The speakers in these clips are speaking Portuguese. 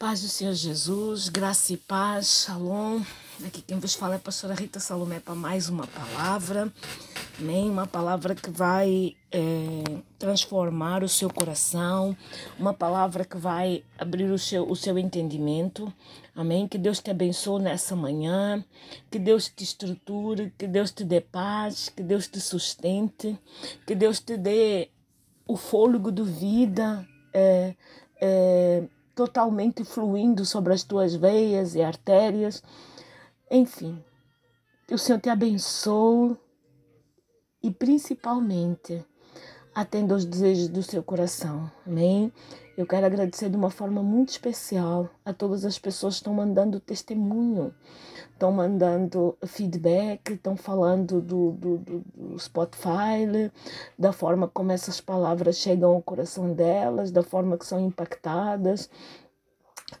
Paz do Senhor Jesus, graça e paz, shalom. Aqui quem vos fala é a pastora Rita Salomé para mais uma palavra, amém? Uma palavra que vai é, transformar o seu coração, uma palavra que vai abrir o seu, o seu entendimento, amém? Que Deus te abençoe nessa manhã, que Deus te estruture, que Deus te dê paz, que Deus te sustente, que Deus te dê o fôlego de vida. É, é, totalmente fluindo sobre as tuas veias e artérias. Enfim, o Senhor te abençoe e principalmente atenda aos desejos do seu coração. Amém? Eu quero agradecer de uma forma muito especial a todas as pessoas que estão mandando testemunho, estão mandando feedback, estão falando do, do, do, do Spotify, da forma como essas palavras chegam ao coração delas, da forma que são impactadas,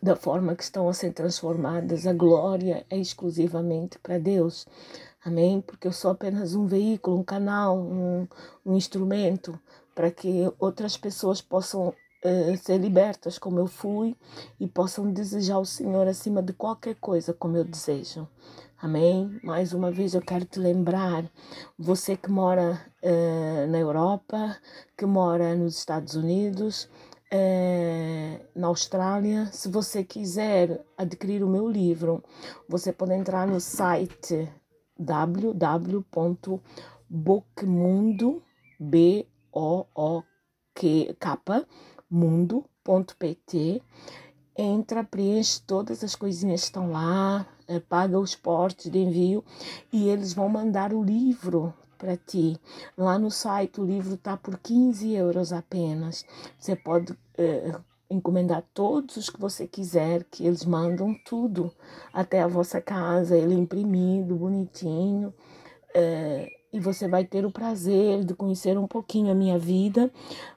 da forma que estão a ser transformadas. A glória é exclusivamente para Deus. Amém? Porque eu sou apenas um veículo, um canal, um, um instrumento para que outras pessoas possam ser libertas como eu fui e possam desejar o Senhor acima de qualquer coisa como eu desejo. Amém? Mais uma vez eu quero te lembrar, você que mora uh, na Europa, que mora nos Estados Unidos, uh, na Austrália, se você quiser adquirir o meu livro, você pode entrar no site www.bookmundo, b o o k mundo.pt. Entra, preenche todas as coisinhas que estão lá, eh, paga os portes de envio e eles vão mandar o livro para ti. Lá no site o livro está por 15 euros apenas. Você pode eh, encomendar todos os que você quiser, que eles mandam tudo até a vossa casa, ele imprimido, bonitinho. Eh, e você vai ter o prazer de conhecer um pouquinho a minha vida,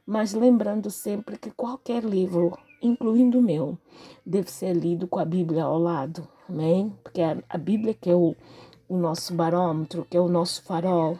mas lembrando sempre que qualquer livro, incluindo o meu, deve ser lido com a Bíblia ao lado, amém? Porque a, Bíblia que é o, o nosso barômetro, que é o nosso farol.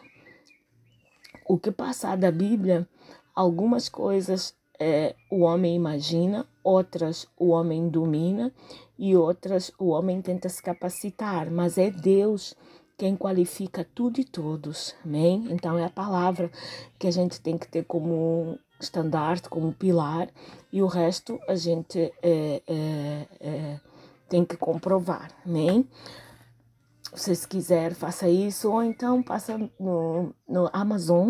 O que passar da Bíblia, algumas coisas é, o homem imagina, outras o homem domina e outras o homem tenta se capacitar, mas é Deus quem qualifica tudo e todos, amém? Então é a palavra que a gente tem que ter como estandarte, como pilar, e o resto a gente é, é, é, tem que comprovar, amém? Se você quiser, faça isso, ou então passa no, no Amazon.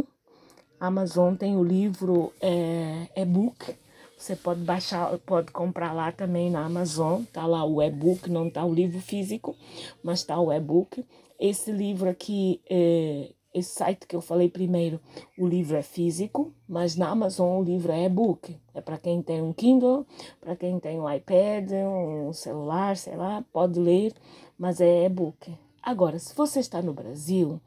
Amazon tem o livro é, e-book. Você pode baixar, pode comprar lá também na Amazon. Tá lá o e-book, não tá o livro físico, mas tá o e-book. Esse livro aqui, é, esse site que eu falei primeiro, o livro é físico, mas na Amazon o livro é e-book. É para quem tem um Kindle, para quem tem um iPad, um celular, sei lá, pode ler, mas é e-book. Agora, se você está no Brasil,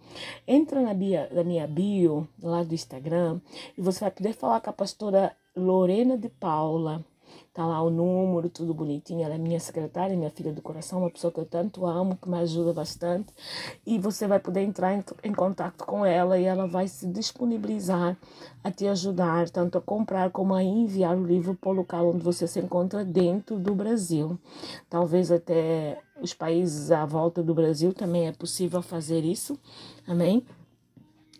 entra na, bio, na minha bio lá do Instagram e você vai poder falar com a pastora Lorena de Paula Tá lá o número, tudo bonitinho. Ela é minha secretária, minha filha do coração, uma pessoa que eu tanto amo, que me ajuda bastante. E você vai poder entrar em, em contato com ela e ela vai se disponibilizar a te ajudar, tanto a comprar como a enviar o livro para o local onde você se encontra dentro do Brasil. Talvez até os países à volta do Brasil também é possível fazer isso. Amém?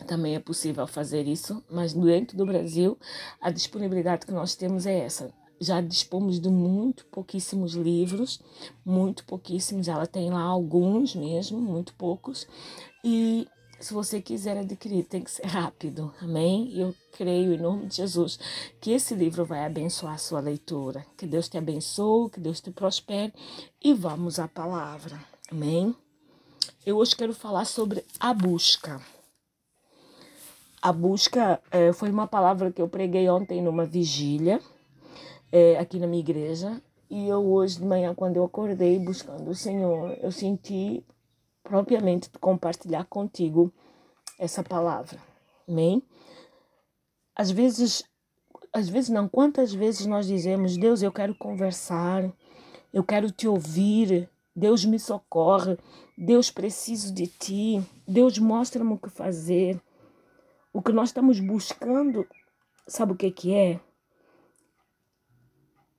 também é possível fazer isso, mas dentro do Brasil a disponibilidade que nós temos é essa já dispomos de muito pouquíssimos livros, muito pouquíssimos, ela tem lá alguns mesmo, muito poucos, e se você quiser adquirir, tem que ser rápido, amém? Eu creio em nome de Jesus que esse livro vai abençoar a sua leitura. Que Deus te abençoe, que Deus te prospere e vamos à palavra, amém? Eu hoje quero falar sobre a busca. A busca é, foi uma palavra que eu preguei ontem numa vigília é, aqui na minha igreja. E eu hoje de manhã, quando eu acordei buscando o Senhor, eu senti propriamente de compartilhar contigo essa palavra. Amém? Às vezes, às vezes não, quantas vezes nós dizemos, Deus, eu quero conversar, eu quero te ouvir, Deus me socorre, Deus preciso de ti, Deus mostra-me o que fazer. O que nós estamos buscando, sabe o que, que é?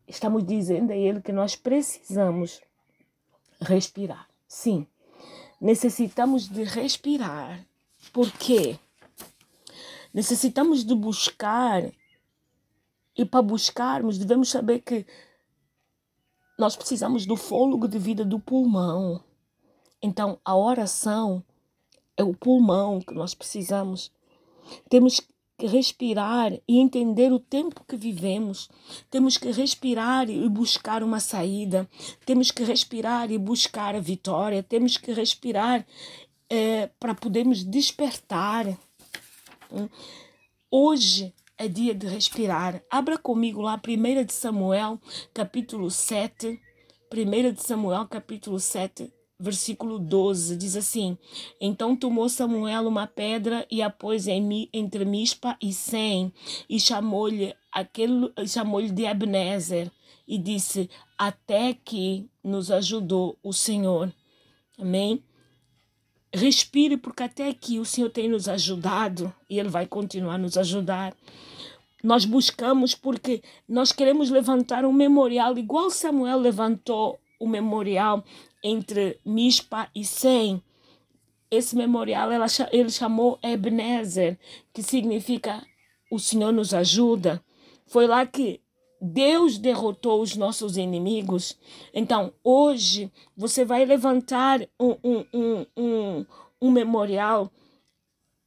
Estamos dizendo a Ele que nós precisamos respirar. Sim, necessitamos de respirar. Por quê? Necessitamos de buscar e para buscarmos devemos saber que nós precisamos do fôlego de vida do pulmão. Então, a oração é o pulmão que nós precisamos. Temos que respirar e entender o tempo que vivemos. Temos que respirar e buscar uma saída. Temos que respirar e buscar a vitória. Temos que respirar é, para podermos despertar. Hoje é dia de respirar. Abra comigo lá 1 de Samuel, capítulo 7. 1 de Samuel, capítulo 7, versículo 12. Diz assim: Então tomou Samuel uma pedra e a pôs entre Mispa e Sem, e chamou-lhe aquele chamou-lhe de Ebenezer, e disse: Até que nos ajudou o Senhor. Amém? Respire, porque até aqui o Senhor tem nos ajudado e Ele vai continuar a nos ajudar. Nós buscamos porque nós queremos levantar um memorial, igual Samuel levantou o memorial entre Mispa e Sem. Esse memorial ela, ele chamou Ebenezer, que significa o Senhor nos ajuda. Foi lá que Deus derrotou os nossos inimigos. Então, hoje, você vai levantar um, um, um, um, um memorial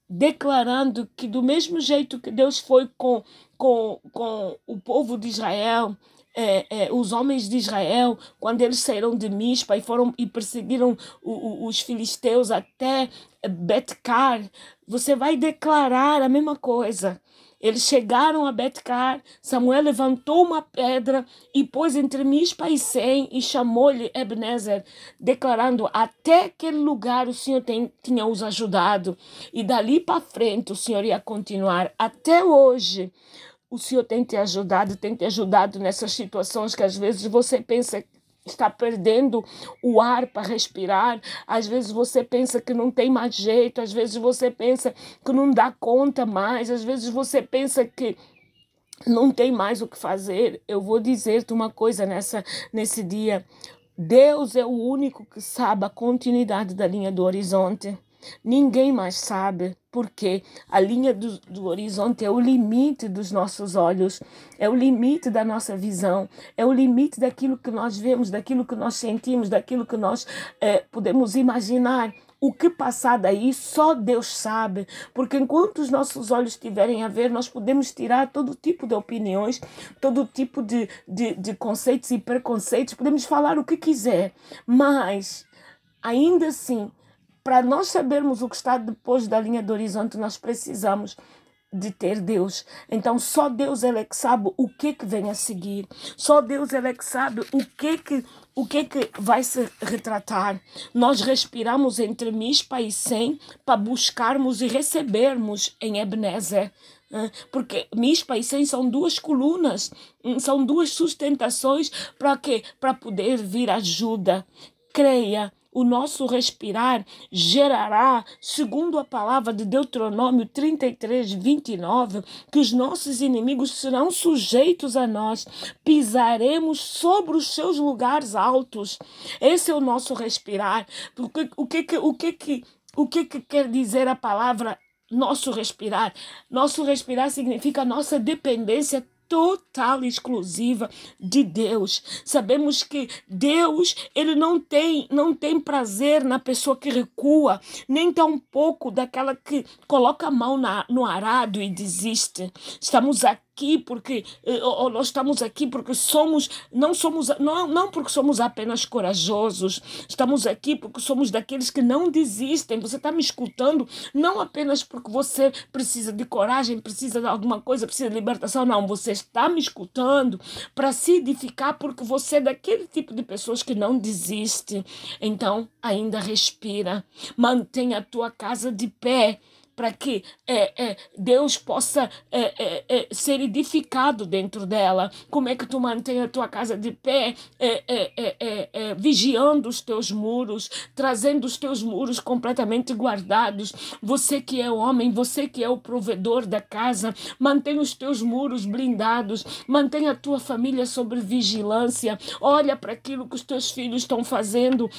declarando que, do mesmo jeito que Deus foi com, com, com o povo de Israel, é, é, os homens de Israel, quando eles saíram de Mispa e foram e perseguiram o, o, os filisteus até Betcar, você vai declarar a mesma coisa. Eles chegaram a Betcar, Samuel levantou uma pedra e pôs entre Mispa e Sem e chamou-lhe Ebenezer, declarando: Até aquele lugar o Senhor tem, tinha os ajudado. E dali para frente o Senhor ia continuar. Até hoje o Senhor tem te ajudado, tem te ajudado nessas situações que às vezes você pensa está perdendo o ar para respirar. Às vezes você pensa que não tem mais jeito, às vezes você pensa que não dá conta mais, às vezes você pensa que não tem mais o que fazer. Eu vou dizer-te uma coisa nessa nesse dia. Deus é o único que sabe a continuidade da linha do horizonte. Ninguém mais sabe, porque a linha do, do, horizonte é o limite dos nossos olhos, é o limite da nossa visão, é o limite daquilo que nós vemos, daquilo que nós sentimos, daquilo que nós é, podemos imaginar. O que passar daí só Deus sabe, porque enquanto os nossos olhos estiverem a ver, nós podemos tirar todo tipo de opiniões, todo tipo de, de, de conceitos e preconceitos, podemos falar o que quiser, mas ainda assim para nós sabermos o que está depois da linha do horizonte, nós precisamos de ter Deus. Então só Deus ele é que sabe o que que vem a seguir. Só Deus ele é que sabe o que que o que que vai se retratar. Nós respiramos entre Mispa e Sem para buscarmos e recebermos em Ebenezer. Porque Mispa e Sem são duas colunas, hum, são duas sustentações para quê? Para poder vir ajuda. Creia o nosso respirar gerará, segundo a palavra de Deuteronômio 33, 29, que os nossos inimigos serão sujeitos a nós, pisaremos sobre os seus lugares altos. Esse é o nosso respirar. O que, o que, o que, o que, que quer dizer a palavra nosso respirar? Nosso respirar significa nossa dependência total e exclusiva de Deus. Sabemos que Deus, ele não tem, não tem prazer na pessoa que recua, nem tão pouco daquela que coloca a mão na, no arado e desiste. Estamos aqui aqui porque eh, ou nós estamos aqui porque somos não somos não, não porque somos apenas corajosos estamos aqui porque somos daqueles que não desistem. Você está me escutando? Não apenas porque você precisa de coragem precisa de alguma coisa precisa de libertação não. Você está me escutando para se edificar porque você é daquele tipo de pessoas que não desiste. Então ainda respira. Mantenha a tua casa de pé para que é, é, Deus possa é, é, é, ser edificado dentro dela. Como é que tu mantém a tua casa de pé, é, vigiando os teus muros, trazendo os teus muros completamente guardados. Você que é o homem, você que é o provedor da casa, mantém os teus muros blindados, mantém a tua família sob vigilância. Olha para aquilo que os teus filhos estão fazendo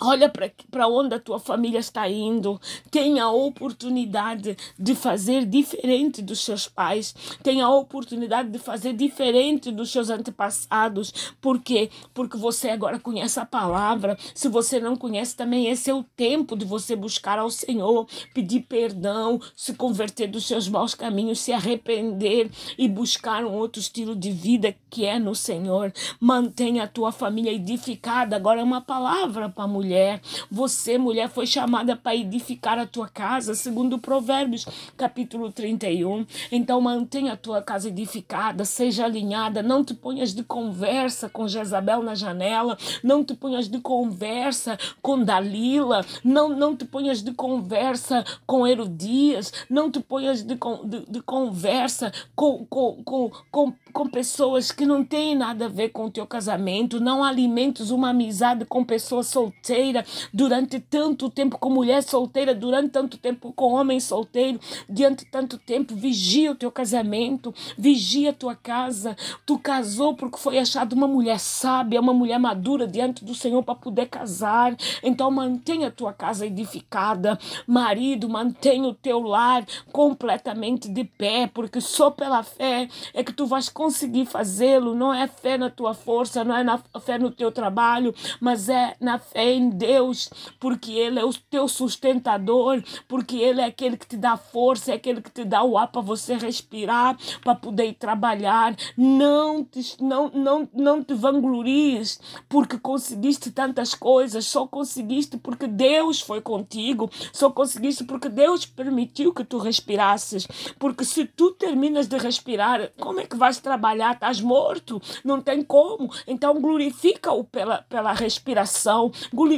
Olha para onde a tua família está indo. Tenha a oportunidade de fazer diferente dos seus pais. Tenha a oportunidade de fazer diferente dos seus antepassados. Por quê? Porque você agora conhece a palavra. Se você não conhece também, esse é o tempo de você buscar ao Senhor, pedir perdão, se converter dos seus maus caminhos, se arrepender e buscar um outro estilo de vida que é no Senhor. Mantenha a tua família edificada. Agora é uma palavra para a mulher mulher. Você, mulher, foi chamada para edificar a tua casa, segundo Provérbios, capítulo 31. Então mantenha a tua casa edificada, seja alinhada, não te ponhas de conversa com Jezabel na janela, não te ponhas de conversa com Dalila, não, não te ponhas de conversa com Herodias, não te ponhas de, de, de conversa com, com, com, com, com pessoas que não têm nada a ver com o teu casamento, não alimentes uma amizade com pessoas solteiras solteira durante tanto tempo, com mulher solteira durante tanto tempo, com homem solteiro diante tanto tempo. Vigia o teu casamento, vigia a tua casa. Tu casou porque foi achado uma mulher sábia, uma mulher madura diante do Senhor para poder casar. Então mantenha a tua casa edificada. Marido, mantenha o teu lar completamente de pé, porque só pela fé é que tu vais conseguir fazê-lo. Não é fé na tua força, não é na fé no teu trabalho, mas é na fé Deus, porque Ele é o teu sustentador, porque Ele é aquele que te dá força, é aquele que te dá o ar para você respirar, para poder trabalhar. Não te, não, não, não te vanglories porque conseguiste tantas coisas, só conseguiste porque Deus foi contigo, só conseguiste porque Deus permitiu que tu respirasses. Porque se tu terminas de respirar, como é que vais trabalhar? Estás morto, não tem como. Então glorifica-o pela, pela respiração, glorifica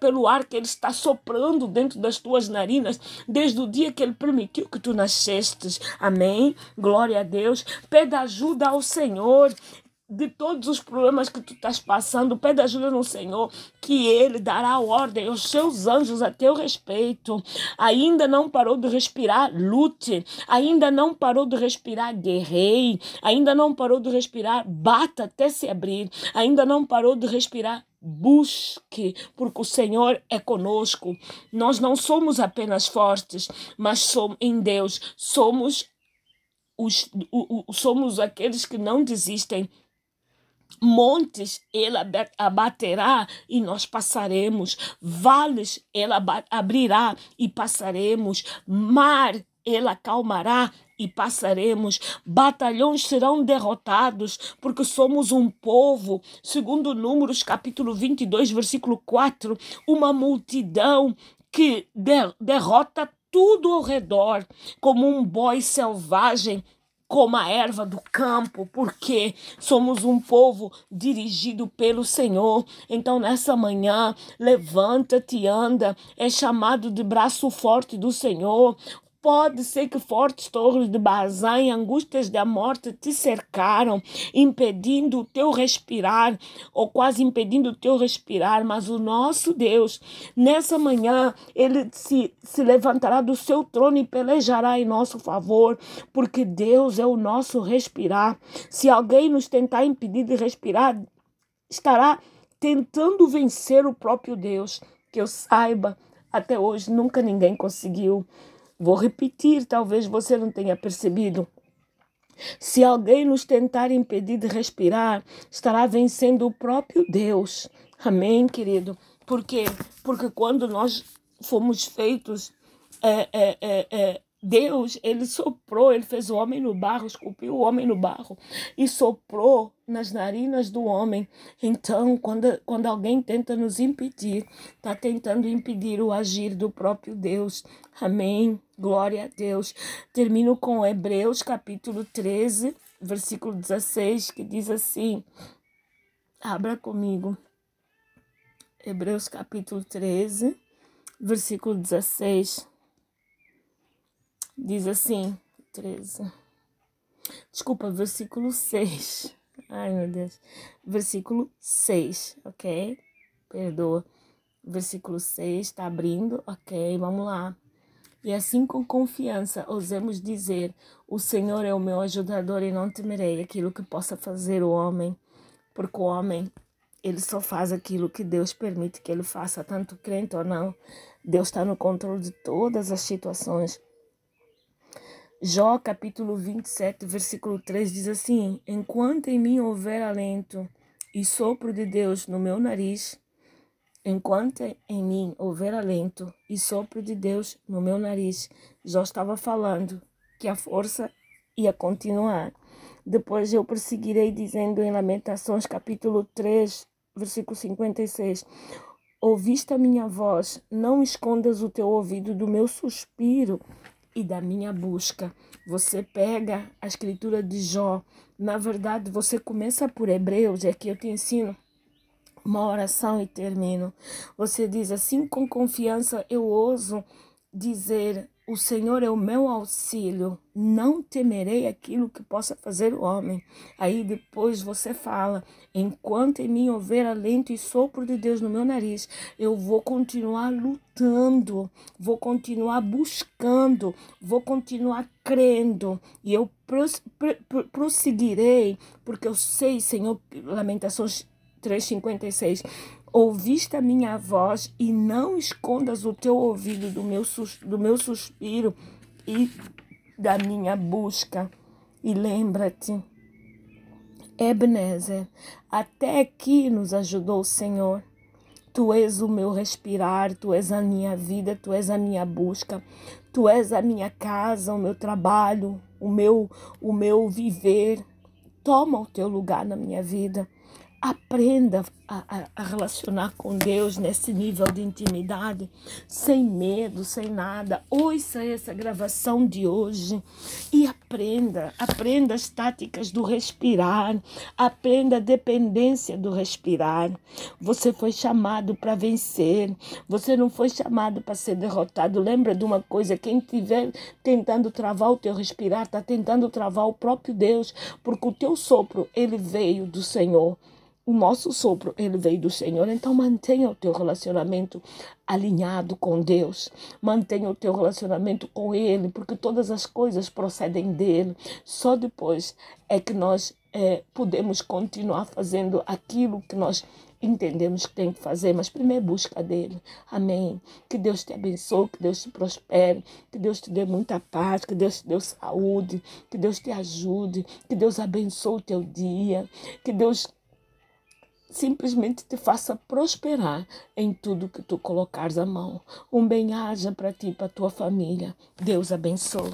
pelo ar que Ele está soprando dentro das tuas narinas desde o dia que Ele permitiu que tu nascestes. Amém? Glória a Deus. Pede ajuda ao Senhor de todos os problemas que tu estás passando, pede ajuda no Senhor, que Ele dará ordem aos seus anjos a teu respeito. Ainda não parou de respirar, lute. Ainda não parou de respirar, guerrei. Ainda não parou de respirar, bata até se abrir. Ainda não parou de respirar, busque, porque o Senhor é conosco. Nós não somos apenas fortes, mas somos em Deus, somos os, o, o, somos aqueles que não desistem. Montes ele abaterá e nós passaremos, vales ele abrirá e passaremos, mar ele acalmará e passaremos, batalhões serão derrotados, porque somos um povo, segundo Números capítulo 22, versículo 4, uma multidão que der, derrota tudo ao redor, como um boi selvagem como a erva do campo, porque somos um povo dirigido pelo Senhor. Então, nessa manhã, levanta-te, anda, é chamado de braço forte do Senhor. Pode ser que fortes torres de Bazã e angústias da morte te cercaram, impedindo o teu respirar, ou quase impedindo o teu respirar, mas o nosso Deus, nessa manhã, ele se, se levantará do seu trono e pelejará em nosso favor, porque Deus é o nosso respirar. Se alguém nos tentar impedir de respirar, estará tentando vencer o próprio Deus. Que eu saiba, até hoje nunca ninguém conseguiu. Vou repetir, talvez você não tenha percebido. Se alguém nos tentar impedir de respirar, estará vencendo o próprio Deus. Amém, querido? Por quê? Porque quando nós fomos feitos é, é, é, é Deus, ele soprou, ele fez o homem no barro, esculpiu o homem no barro e soprou nas narinas do homem. Então, quando, quando alguém tenta nos impedir, está tentando impedir o agir do próprio Deus. Amém. Glória a Deus. Termino com Hebreus capítulo 13, versículo 16, que diz assim: Abra comigo. Hebreus capítulo 13, versículo 16 diz assim, 13. Desculpa, versículo 6. Ai, meu Deus. Versículo 6, ok? Perdoa. Versículo 6 está abrindo, ok? Vamos lá. E assim com confiança ousemos dizer: O Senhor é o meu ajudador e não temerei aquilo que possa fazer o homem, porque o homem ele só faz aquilo que Deus permite que ele faça, tanto crente ou não. Deus está no controle de todas as situações. Jó capítulo 27, versículo 3 diz assim: Enquanto em mim houver alento e sopro de Deus no meu nariz, enquanto em mim houver alento e sopro de Deus no meu nariz, Jó estava falando que a força ia continuar. Depois eu perseguirei, dizendo em Lamentações capítulo 3, versículo 56. Ouviste a minha voz, não escondas o teu ouvido do meu suspiro e da minha busca. Você pega a escritura de Jó, na verdade você começa por Hebreus, é que eu te ensino uma oração e termino. Você diz assim com confiança, eu ouso dizer o Senhor é o meu auxílio, não temerei aquilo que possa fazer o homem. Aí depois você fala: enquanto em mim houver alento e sopro de Deus no meu nariz, eu vou continuar lutando, vou continuar buscando, vou continuar crendo e eu prosseguirei, porque eu sei, Senhor, Lamentações 3,56 Ouviste a minha voz e não escondas o teu ouvido do meu, do meu suspiro e da minha busca. E lembra-te, Ebenezer, até aqui nos ajudou o Senhor. Tu és o meu respirar, tu és a minha vida, tu és a minha busca, tu és a minha casa, o meu trabalho, o meu, o meu viver. Toma o teu lugar na minha vida. Aprenda a, a, relacionar com Deus nesse nível de intimidade, sem medo, sem nada. Ouça essa gravação de hoje e aprenda. Aprenda as táticas do respirar. Aprenda a dependência do respirar. Você foi chamado para vencer. Você não foi chamado para ser derrotado. Lembra de uma coisa: quem estiver tentando travar o teu respirar, está tentando travar o próprio Deus, porque o teu sopro, ele veio do Senhor. O nosso sopro, ele veio do Senhor. Então mantenha o teu relacionamento alinhado com Deus. Mantenha o teu relacionamento com Ele, porque todas as coisas procedem dele. Só depois é que nós é, podemos continuar fazendo aquilo que nós entendemos que tem que fazer, mas primeiro busca dele. Amém. Que Deus te abençoe, que Deus te prospere, que Deus te dê muita paz, que Deus te dê saúde, que Deus te ajude, que Deus abençoe o teu dia, que Deus simplesmente te faça prosperar em tudo que tu colocares a mão. Um bem-aja para ti e para tua família. Deus abençoe.